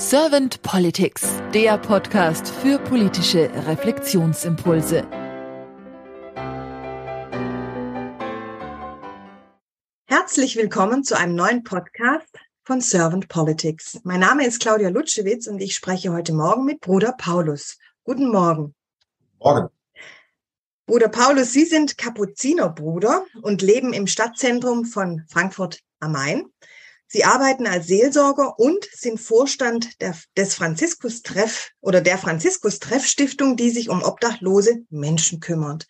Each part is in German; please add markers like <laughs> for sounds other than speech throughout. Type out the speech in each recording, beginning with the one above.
Servant Politics, der Podcast für politische Reflexionsimpulse. Herzlich willkommen zu einem neuen Podcast von Servant Politics. Mein Name ist Claudia Lutschewitz und ich spreche heute Morgen mit Bruder Paulus. Guten Morgen. Morgen. Bruder Paulus, Sie sind Kapuzinerbruder und leben im Stadtzentrum von Frankfurt am Main. Sie arbeiten als Seelsorger und sind Vorstand der, des Franziskus-Treff oder der Franziskus-Treff-Stiftung, die sich um obdachlose Menschen kümmert.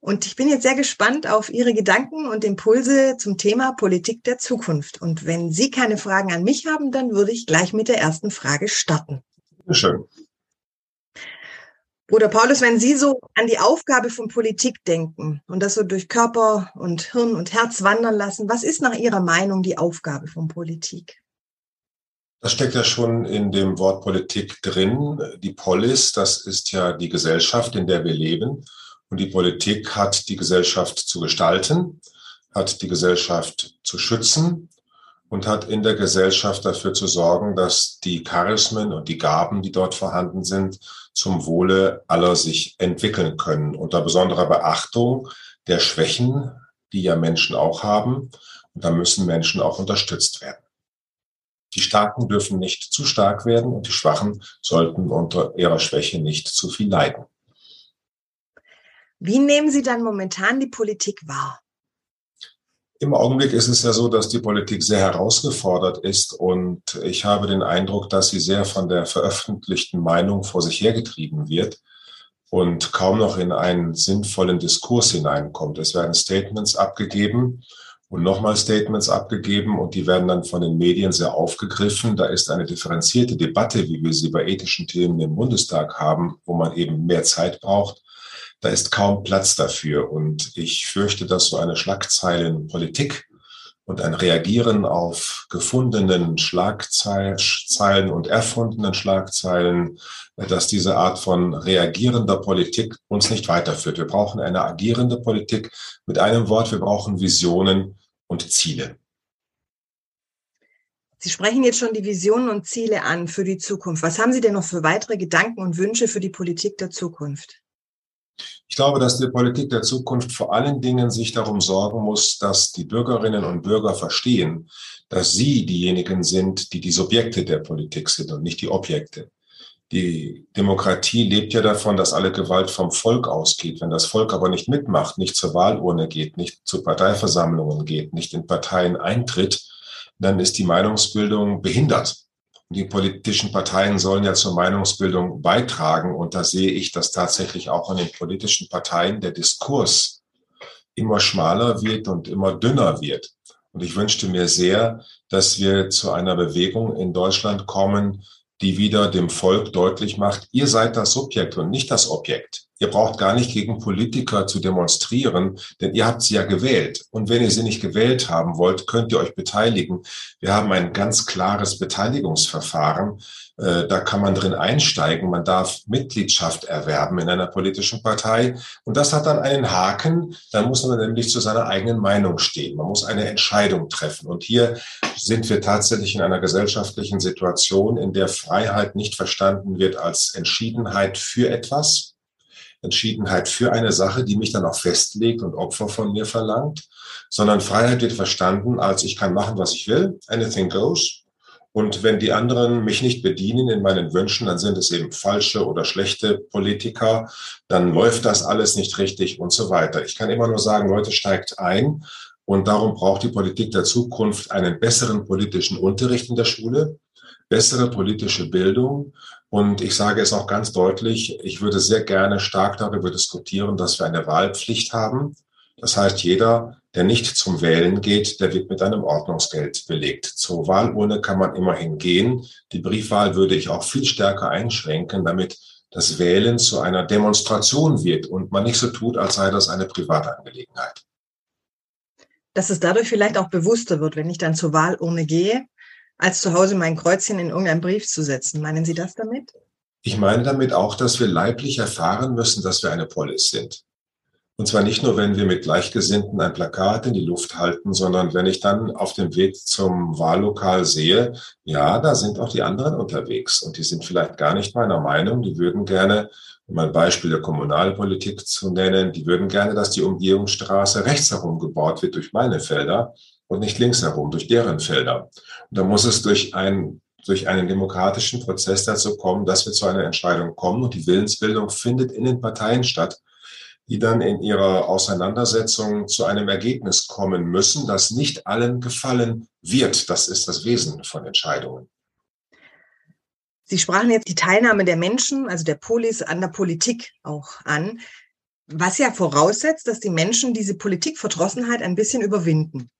Und ich bin jetzt sehr gespannt auf Ihre Gedanken und Impulse zum Thema Politik der Zukunft. Und wenn Sie keine Fragen an mich haben, dann würde ich gleich mit der ersten Frage starten. Schön. Bruder Paulus, wenn Sie so an die Aufgabe von Politik denken und das so durch Körper und Hirn und Herz wandern lassen, was ist nach Ihrer Meinung die Aufgabe von Politik? Das steckt ja schon in dem Wort Politik drin. Die Polis, das ist ja die Gesellschaft, in der wir leben. Und die Politik hat die Gesellschaft zu gestalten, hat die Gesellschaft zu schützen und hat in der Gesellschaft dafür zu sorgen, dass die Charismen und die Gaben, die dort vorhanden sind, zum Wohle aller sich entwickeln können, unter besonderer Beachtung der Schwächen, die ja Menschen auch haben. Und da müssen Menschen auch unterstützt werden. Die Starken dürfen nicht zu stark werden und die Schwachen sollten unter ihrer Schwäche nicht zu viel leiden. Wie nehmen Sie dann momentan die Politik wahr? Im Augenblick ist es ja so, dass die Politik sehr herausgefordert ist und ich habe den Eindruck, dass sie sehr von der veröffentlichten Meinung vor sich hergetrieben wird und kaum noch in einen sinnvollen Diskurs hineinkommt. Es werden Statements abgegeben und nochmal Statements abgegeben und die werden dann von den Medien sehr aufgegriffen. Da ist eine differenzierte Debatte, wie wir sie bei ethischen Themen im Bundestag haben, wo man eben mehr Zeit braucht da ist kaum Platz dafür. Und ich fürchte, dass so eine Schlagzeilenpolitik und ein Reagieren auf gefundenen Schlagzeilen und erfundenen Schlagzeilen, dass diese Art von reagierender Politik uns nicht weiterführt. Wir brauchen eine agierende Politik. Mit einem Wort, wir brauchen Visionen und Ziele. Sie sprechen jetzt schon die Visionen und Ziele an für die Zukunft. Was haben Sie denn noch für weitere Gedanken und Wünsche für die Politik der Zukunft? Ich glaube, dass die Politik der Zukunft vor allen Dingen sich darum sorgen muss, dass die Bürgerinnen und Bürger verstehen, dass sie diejenigen sind, die die Subjekte der Politik sind und nicht die Objekte. Die Demokratie lebt ja davon, dass alle Gewalt vom Volk ausgeht. Wenn das Volk aber nicht mitmacht, nicht zur Wahlurne geht, nicht zu Parteiversammlungen geht, nicht in Parteien eintritt, dann ist die Meinungsbildung behindert. Die politischen Parteien sollen ja zur Meinungsbildung beitragen. Und da sehe ich, dass tatsächlich auch in den politischen Parteien der Diskurs immer schmaler wird und immer dünner wird. Und ich wünschte mir sehr, dass wir zu einer Bewegung in Deutschland kommen, die wieder dem Volk deutlich macht, ihr seid das Subjekt und nicht das Objekt. Ihr braucht gar nicht gegen Politiker zu demonstrieren, denn ihr habt sie ja gewählt. Und wenn ihr sie nicht gewählt haben wollt, könnt ihr euch beteiligen. Wir haben ein ganz klares Beteiligungsverfahren. Äh, da kann man drin einsteigen. Man darf Mitgliedschaft erwerben in einer politischen Partei. Und das hat dann einen Haken. Da muss man nämlich zu seiner eigenen Meinung stehen. Man muss eine Entscheidung treffen. Und hier sind wir tatsächlich in einer gesellschaftlichen Situation, in der Freiheit nicht verstanden wird als Entschiedenheit für etwas, Entschiedenheit für eine Sache, die mich dann auch festlegt und Opfer von mir verlangt, sondern Freiheit wird verstanden als ich kann machen, was ich will, anything goes. Und wenn die anderen mich nicht bedienen in meinen Wünschen, dann sind es eben falsche oder schlechte Politiker, dann läuft das alles nicht richtig und so weiter. Ich kann immer nur sagen, Leute, steigt ein. Und darum braucht die Politik der Zukunft einen besseren politischen Unterricht in der Schule, bessere politische Bildung und ich sage es auch ganz deutlich, ich würde sehr gerne stark darüber diskutieren, dass wir eine Wahlpflicht haben. Das heißt, jeder, der nicht zum Wählen geht, der wird mit einem Ordnungsgeld belegt. Zur Wahlurne kann man immerhin gehen. Die Briefwahl würde ich auch viel stärker einschränken, damit das Wählen zu einer Demonstration wird und man nicht so tut, als sei das eine Privatangelegenheit. Dass es dadurch vielleicht auch bewusster wird, wenn ich dann zur Wahlurne gehe, als zu Hause mein Kreuzchen in irgendeinen Brief zu setzen. Meinen Sie das damit? Ich meine damit auch, dass wir leiblich erfahren müssen, dass wir eine Polis sind. Und zwar nicht nur, wenn wir mit Gleichgesinnten ein Plakat in die Luft halten, sondern wenn ich dann auf dem Weg zum Wahllokal sehe, ja, da sind auch die anderen unterwegs und die sind vielleicht gar nicht meiner Meinung. Die würden gerne, um ein Beispiel der Kommunalpolitik zu nennen, die würden gerne, dass die Umgehungsstraße rechts herum gebaut wird durch meine Felder und nicht links herum durch deren Felder. Und da muss es durch ein durch einen demokratischen Prozess dazu kommen, dass wir zu einer Entscheidung kommen. Und die Willensbildung findet in den Parteien statt die dann in ihrer Auseinandersetzung zu einem Ergebnis kommen müssen, das nicht allen gefallen wird. Das ist das Wesen von Entscheidungen. Sie sprachen jetzt die Teilnahme der Menschen, also der Polis, an der Politik auch an, was ja voraussetzt, dass die Menschen diese Politikverdrossenheit ein bisschen überwinden.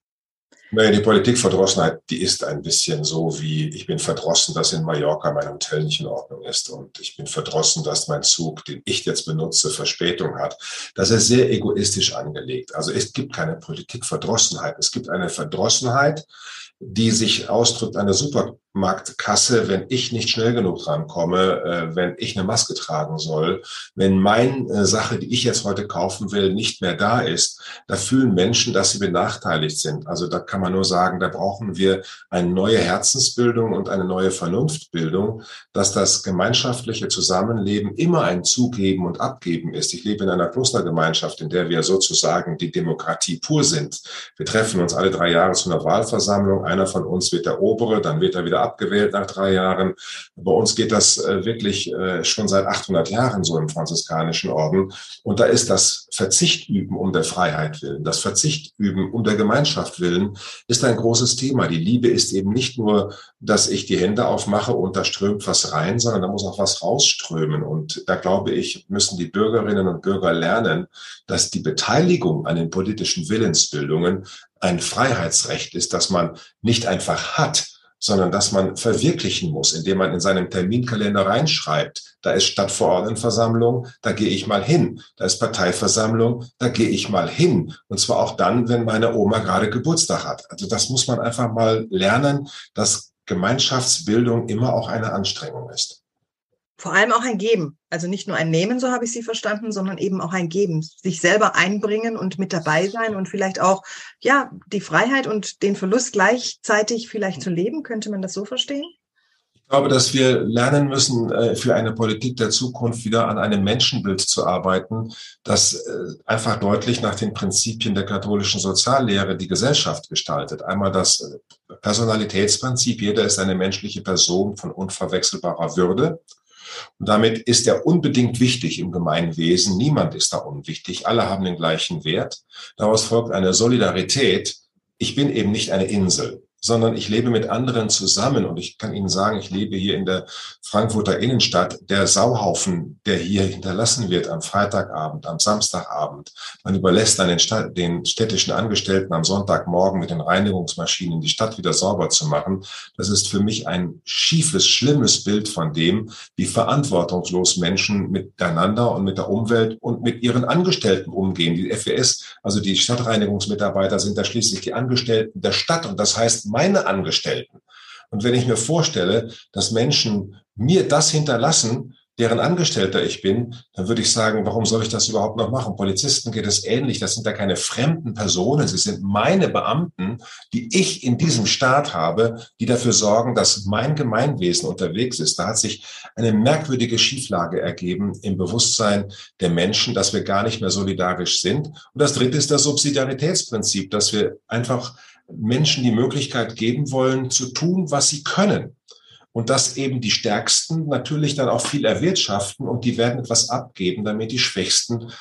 Naja, die Politikverdrossenheit, die ist ein bisschen so wie, ich bin verdrossen, dass in Mallorca mein Hotel nicht in Ordnung ist und ich bin verdrossen, dass mein Zug, den ich jetzt benutze, Verspätung hat. Das ist sehr egoistisch angelegt. Also es gibt keine Politikverdrossenheit. Es gibt eine Verdrossenheit, die sich ausdrückt an der Supermarktkasse, wenn ich nicht schnell genug rankomme, äh, wenn ich eine Maske tragen soll, wenn meine äh, Sache, die ich jetzt heute kaufen will, nicht mehr da ist, da fühlen Menschen, dass sie benachteiligt sind. Also da kann man nur sagen, da brauchen wir eine neue Herzensbildung und eine neue Vernunftbildung, dass das gemeinschaftliche Zusammenleben immer ein Zugeben und Abgeben ist. Ich lebe in einer Klostergemeinschaft, in der wir sozusagen die Demokratie pur sind. Wir treffen uns alle drei Jahre zu einer Wahlversammlung einer von uns wird der Obere, dann wird er wieder abgewählt nach drei Jahren. Bei uns geht das äh, wirklich äh, schon seit 800 Jahren so im franziskanischen Orden. Und da ist das Verzicht üben um der Freiheit willen, das Verzicht üben um der Gemeinschaft willen, ist ein großes Thema. Die Liebe ist eben nicht nur, dass ich die Hände aufmache und da strömt was rein, sondern da muss auch was rausströmen. Und da glaube ich, müssen die Bürgerinnen und Bürger lernen, dass die Beteiligung an den politischen Willensbildungen ein Freiheitsrecht ist, das man nicht einfach hat, sondern dass man verwirklichen muss, indem man in seinem Terminkalender reinschreibt, da ist Stadtverordnetenversammlung, da gehe ich mal hin, da ist Parteiversammlung, da gehe ich mal hin. Und zwar auch dann, wenn meine Oma gerade Geburtstag hat. Also das muss man einfach mal lernen, dass Gemeinschaftsbildung immer auch eine Anstrengung ist vor allem auch ein Geben. Also nicht nur ein Nehmen, so habe ich Sie verstanden, sondern eben auch ein Geben. Sich selber einbringen und mit dabei sein und vielleicht auch, ja, die Freiheit und den Verlust gleichzeitig vielleicht zu leben. Könnte man das so verstehen? Ich glaube, dass wir lernen müssen, äh, für eine Politik der Zukunft wieder an einem Menschenbild zu arbeiten, das äh, einfach deutlich nach den Prinzipien der katholischen Soziallehre die Gesellschaft gestaltet. Einmal das äh, Personalitätsprinzip, jeder ist eine menschliche Person von unverwechselbarer Würde. Und damit ist er unbedingt wichtig im Gemeinwesen. Niemand ist da unwichtig. Alle haben den gleichen Wert. Daraus folgt eine Solidarität. Ich bin eben nicht eine Insel sondern ich lebe mit anderen zusammen. Und ich kann Ihnen sagen, ich lebe hier in der Frankfurter Innenstadt. Der Sauhaufen, der hier hinterlassen wird am Freitagabend, am Samstagabend, man überlässt dann den, Stadt, den städtischen Angestellten am Sonntagmorgen mit den Reinigungsmaschinen die Stadt wieder sauber zu machen. Das ist für mich ein schiefes, schlimmes Bild von dem, wie verantwortungslos Menschen miteinander und mit der Umwelt und mit ihren Angestellten umgehen. Die FWS, also die Stadtreinigungsmitarbeiter sind da schließlich die Angestellten der Stadt. Und das heißt, meine Angestellten. Und wenn ich mir vorstelle, dass Menschen mir das hinterlassen, deren Angestellter ich bin, dann würde ich sagen, warum soll ich das überhaupt noch machen? Polizisten geht es ähnlich. Das sind ja keine fremden Personen. Sie sind meine Beamten, die ich in diesem Staat habe, die dafür sorgen, dass mein Gemeinwesen unterwegs ist. Da hat sich eine merkwürdige Schieflage ergeben im Bewusstsein der Menschen, dass wir gar nicht mehr solidarisch sind. Und das dritte ist das Subsidiaritätsprinzip, dass wir einfach Menschen die Möglichkeit geben wollen, zu tun, was sie können. Und dass eben die Stärksten natürlich dann auch viel erwirtschaften und die werden etwas abgeben, damit die Schwächsten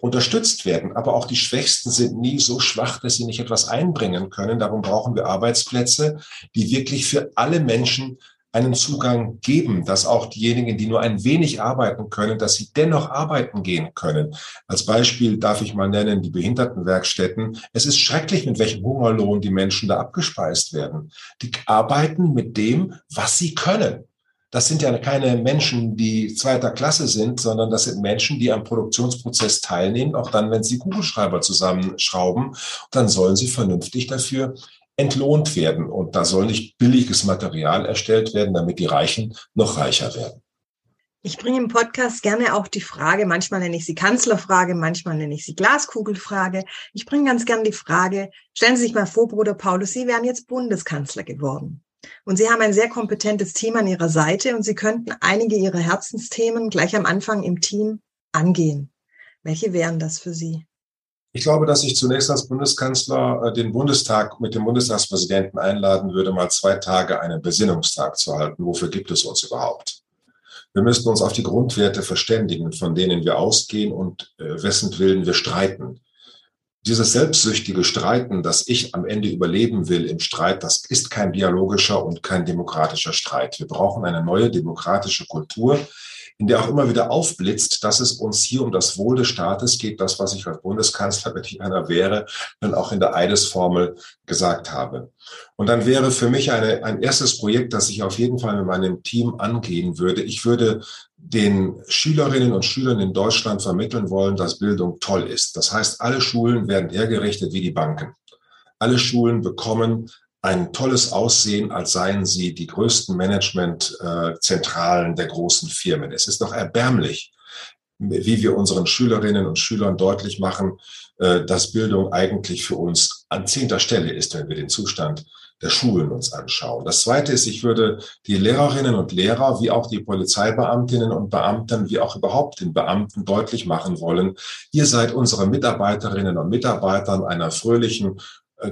unterstützt werden. Aber auch die Schwächsten sind nie so schwach, dass sie nicht etwas einbringen können. Darum brauchen wir Arbeitsplätze, die wirklich für alle Menschen einen Zugang geben, dass auch diejenigen, die nur ein wenig arbeiten können, dass sie dennoch arbeiten gehen können. Als Beispiel darf ich mal nennen die Behindertenwerkstätten. Es ist schrecklich, mit welchem Hungerlohn die Menschen da abgespeist werden. Die arbeiten mit dem, was sie können. Das sind ja keine Menschen, die zweiter Klasse sind, sondern das sind Menschen, die am Produktionsprozess teilnehmen, auch dann, wenn sie Kugelschreiber zusammenschrauben. Dann sollen sie vernünftig dafür entlohnt werden. Und da soll nicht billiges Material erstellt werden, damit die Reichen noch reicher werden. Ich bringe im Podcast gerne auch die Frage, manchmal nenne ich sie Kanzlerfrage, manchmal nenne ich sie Glaskugelfrage. Ich bringe ganz gerne die Frage, stellen Sie sich mal vor, Bruder Paulus, Sie wären jetzt Bundeskanzler geworden. Und Sie haben ein sehr kompetentes Team an Ihrer Seite und Sie könnten einige Ihrer Herzensthemen gleich am Anfang im Team angehen. Welche wären das für Sie? Ich glaube, dass ich zunächst als Bundeskanzler äh, den Bundestag mit dem Bundestagspräsidenten einladen würde, mal zwei Tage einen Besinnungstag zu halten. Wofür gibt es uns überhaupt? Wir müssten uns auf die Grundwerte verständigen, von denen wir ausgehen und äh, wessen Willen wir streiten. Dieses selbstsüchtige Streiten, das ich am Ende überleben will im Streit, das ist kein dialogischer und kein demokratischer Streit. Wir brauchen eine neue demokratische Kultur, in der auch immer wieder aufblitzt, dass es uns hier um das Wohl des Staates geht, das, was ich als Bundeskanzler, wenn ich einer wäre, dann auch in der Eidesformel gesagt habe. Und dann wäre für mich eine, ein erstes Projekt, das ich auf jeden Fall mit meinem Team angehen würde. Ich würde den Schülerinnen und Schülern in Deutschland vermitteln wollen, dass Bildung toll ist. Das heißt, alle Schulen werden hergerichtet wie die Banken. Alle Schulen bekommen ein tolles Aussehen, als seien sie die größten Managementzentralen der großen Firmen. Es ist doch erbärmlich, wie wir unseren Schülerinnen und Schülern deutlich machen, äh, dass Bildung eigentlich für uns an zehnter Stelle ist, wenn wir den Zustand der Schulen uns anschauen. Das Zweite ist, ich würde die Lehrerinnen und Lehrer, wie auch die Polizeibeamtinnen und Beamten, wie auch überhaupt den Beamten deutlich machen wollen, ihr seid unsere Mitarbeiterinnen und Mitarbeitern einer fröhlichen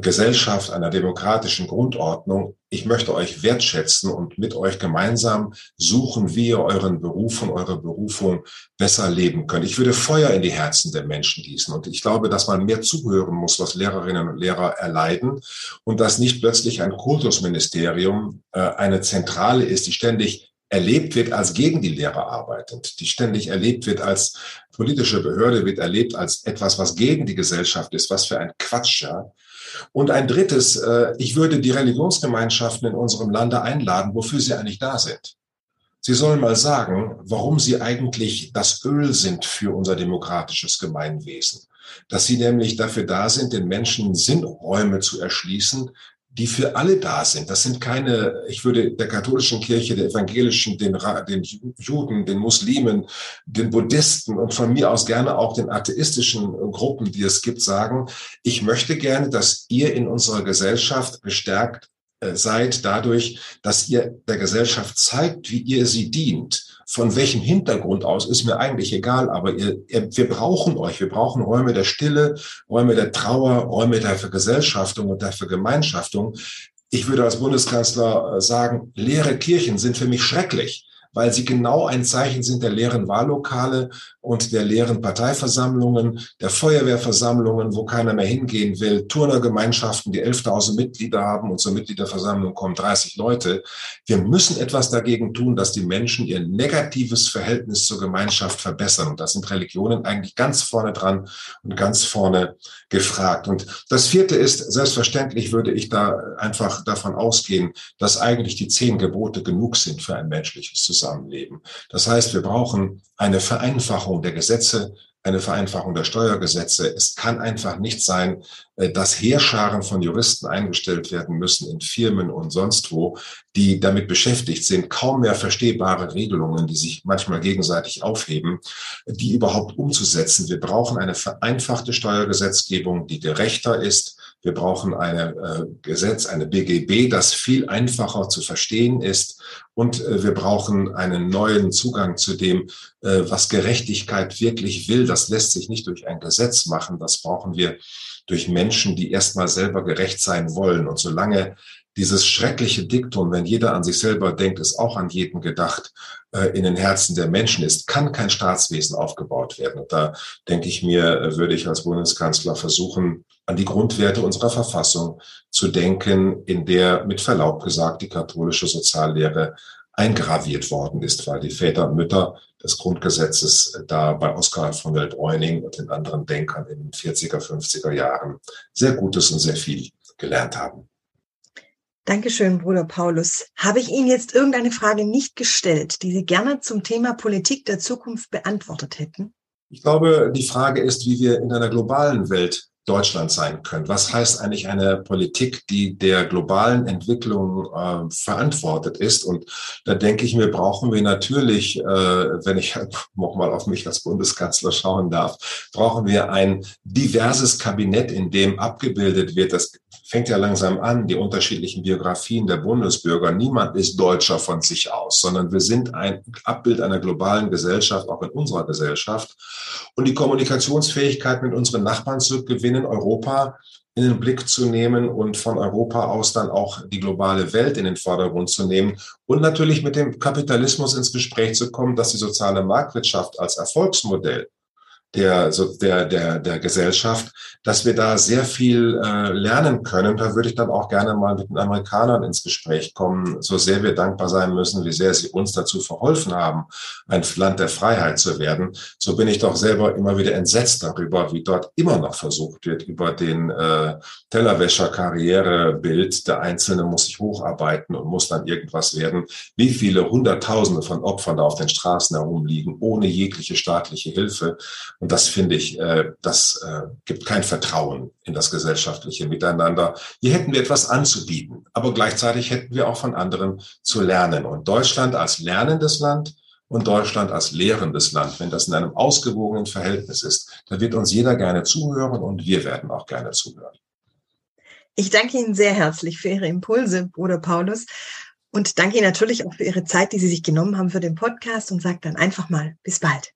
Gesellschaft, einer demokratischen Grundordnung. Ich möchte euch wertschätzen und mit euch gemeinsam suchen, wie ihr euren Beruf und eure Berufung besser leben könnt. Ich würde Feuer in die Herzen der Menschen gießen. Und ich glaube, dass man mehr zuhören muss, was Lehrerinnen und Lehrer erleiden und dass nicht plötzlich ein Kultusministerium äh, eine Zentrale ist, die ständig erlebt wird als gegen die Lehrer arbeitend, die ständig erlebt wird als politische Behörde, wird erlebt als etwas, was gegen die Gesellschaft ist. Was für ein Quatsch, ja. Und ein drittes, äh, ich würde die Religionsgemeinschaften in unserem Lande einladen, wofür sie eigentlich da sind. Sie sollen mal sagen, warum sie eigentlich das Öl sind für unser demokratisches Gemeinwesen. Dass sie nämlich dafür da sind, den Menschen Sinnräume zu erschließen, die für alle da sind. Das sind keine, ich würde der katholischen Kirche, der evangelischen, den, den Juden, den Muslimen, den Buddhisten und von mir aus gerne auch den atheistischen Gruppen, die es gibt, sagen, ich möchte gerne, dass ihr in unserer Gesellschaft gestärkt äh, seid dadurch, dass ihr der Gesellschaft zeigt, wie ihr sie dient von welchem Hintergrund aus, ist mir eigentlich egal, aber ihr, ihr, wir brauchen euch. Wir brauchen Räume der Stille, Räume der Trauer, Räume der Vergesellschaftung und der Vergemeinschaftung. Ich würde als Bundeskanzler äh, sagen, leere Kirchen sind für mich schrecklich weil sie genau ein Zeichen sind der leeren Wahllokale und der leeren Parteiversammlungen, der Feuerwehrversammlungen, wo keiner mehr hingehen will, Turnergemeinschaften, die 11.000 Mitglieder haben und zur Mitgliederversammlung kommen 30 Leute. Wir müssen etwas dagegen tun, dass die Menschen ihr negatives Verhältnis zur Gemeinschaft verbessern. Und das sind Religionen eigentlich ganz vorne dran und ganz vorne gefragt. Und das vierte ist, selbstverständlich würde ich da einfach davon ausgehen, dass eigentlich die zehn Gebote genug sind für ein menschliches. Zusammenleben. Das heißt, wir brauchen eine Vereinfachung der Gesetze, eine Vereinfachung der Steuergesetze. Es kann einfach nicht sein, äh, dass Heerscharen von Juristen eingestellt werden müssen in Firmen und sonst wo, die damit beschäftigt sind, kaum mehr verstehbare Regelungen, die sich manchmal gegenseitig aufheben, die überhaupt umzusetzen. Wir brauchen eine vereinfachte Steuergesetzgebung, die gerechter ist. Wir brauchen eine äh, Gesetz, eine BGB, das viel einfacher zu verstehen ist und äh, wir brauchen einen neuen Zugang zu dem, äh, was Gerechtigkeit wirklich will. Das lässt sich nicht durch ein Gesetz machen. Das brauchen wir durch Menschen, die erstmal selber gerecht sein wollen. Und solange dieses schreckliche Diktum, wenn jeder an sich selber denkt, ist auch an jeden gedacht, äh, in den Herzen der Menschen ist, kann kein Staatswesen aufgebaut werden. Und da denke ich mir, würde ich als Bundeskanzler versuchen, an die Grundwerte unserer Verfassung zu denken, in der mit Verlaub gesagt die katholische Soziallehre eingraviert worden ist, weil die Väter und Mütter des Grundgesetzes da bei Oskar von der Bräuning und den anderen Denkern in den 40er, 50er Jahren sehr Gutes und sehr viel gelernt haben. Dankeschön, Bruder Paulus. Habe ich Ihnen jetzt irgendeine Frage nicht gestellt, die Sie gerne zum Thema Politik der Zukunft beantwortet hätten? Ich glaube, die Frage ist, wie wir in einer globalen Welt Deutschland sein können? Was heißt eigentlich eine Politik, die der globalen Entwicklung äh, verantwortet ist? Und da denke ich mir, brauchen wir natürlich, äh, wenn ich <laughs> nochmal auf mich als Bundeskanzler schauen darf, brauchen wir ein diverses Kabinett, in dem abgebildet wird, das fängt ja langsam an, die unterschiedlichen Biografien der Bundesbürger. Niemand ist Deutscher von sich aus, sondern wir sind ein Abbild einer globalen Gesellschaft, auch in unserer Gesellschaft. Und die Kommunikationsfähigkeit mit unseren Nachbarn zu gewinnen, Europa in den Blick zu nehmen und von Europa aus dann auch die globale Welt in den Vordergrund zu nehmen und natürlich mit dem Kapitalismus ins Gespräch zu kommen, dass die soziale Marktwirtschaft als Erfolgsmodell der, der, der, der Gesellschaft, dass wir da sehr viel äh, lernen können. Da würde ich dann auch gerne mal mit den Amerikanern ins Gespräch kommen, so sehr wir dankbar sein müssen, wie sehr sie uns dazu verholfen haben, ein Land der Freiheit zu werden. So bin ich doch selber immer wieder entsetzt darüber, wie dort immer noch versucht wird, über den äh, Tellerwäscher-Karrierebild, der Einzelne muss sich hocharbeiten und muss dann irgendwas werden, wie viele Hunderttausende von Opfern da auf den Straßen herumliegen, ohne jegliche staatliche Hilfe. Und das finde ich, äh, das äh, gibt kein Vertrauen in das gesellschaftliche Miteinander. Hier hätten wir etwas anzubieten, aber gleichzeitig hätten wir auch von anderen zu lernen. Und Deutschland als lernendes Land und Deutschland als lehrendes Land, wenn das in einem ausgewogenen Verhältnis ist, da wird uns jeder gerne zuhören und wir werden auch gerne zuhören. Ich danke Ihnen sehr herzlich für Ihre Impulse, Bruder Paulus. Und danke Ihnen natürlich auch für Ihre Zeit, die Sie sich genommen haben für den Podcast und sage dann einfach mal bis bald.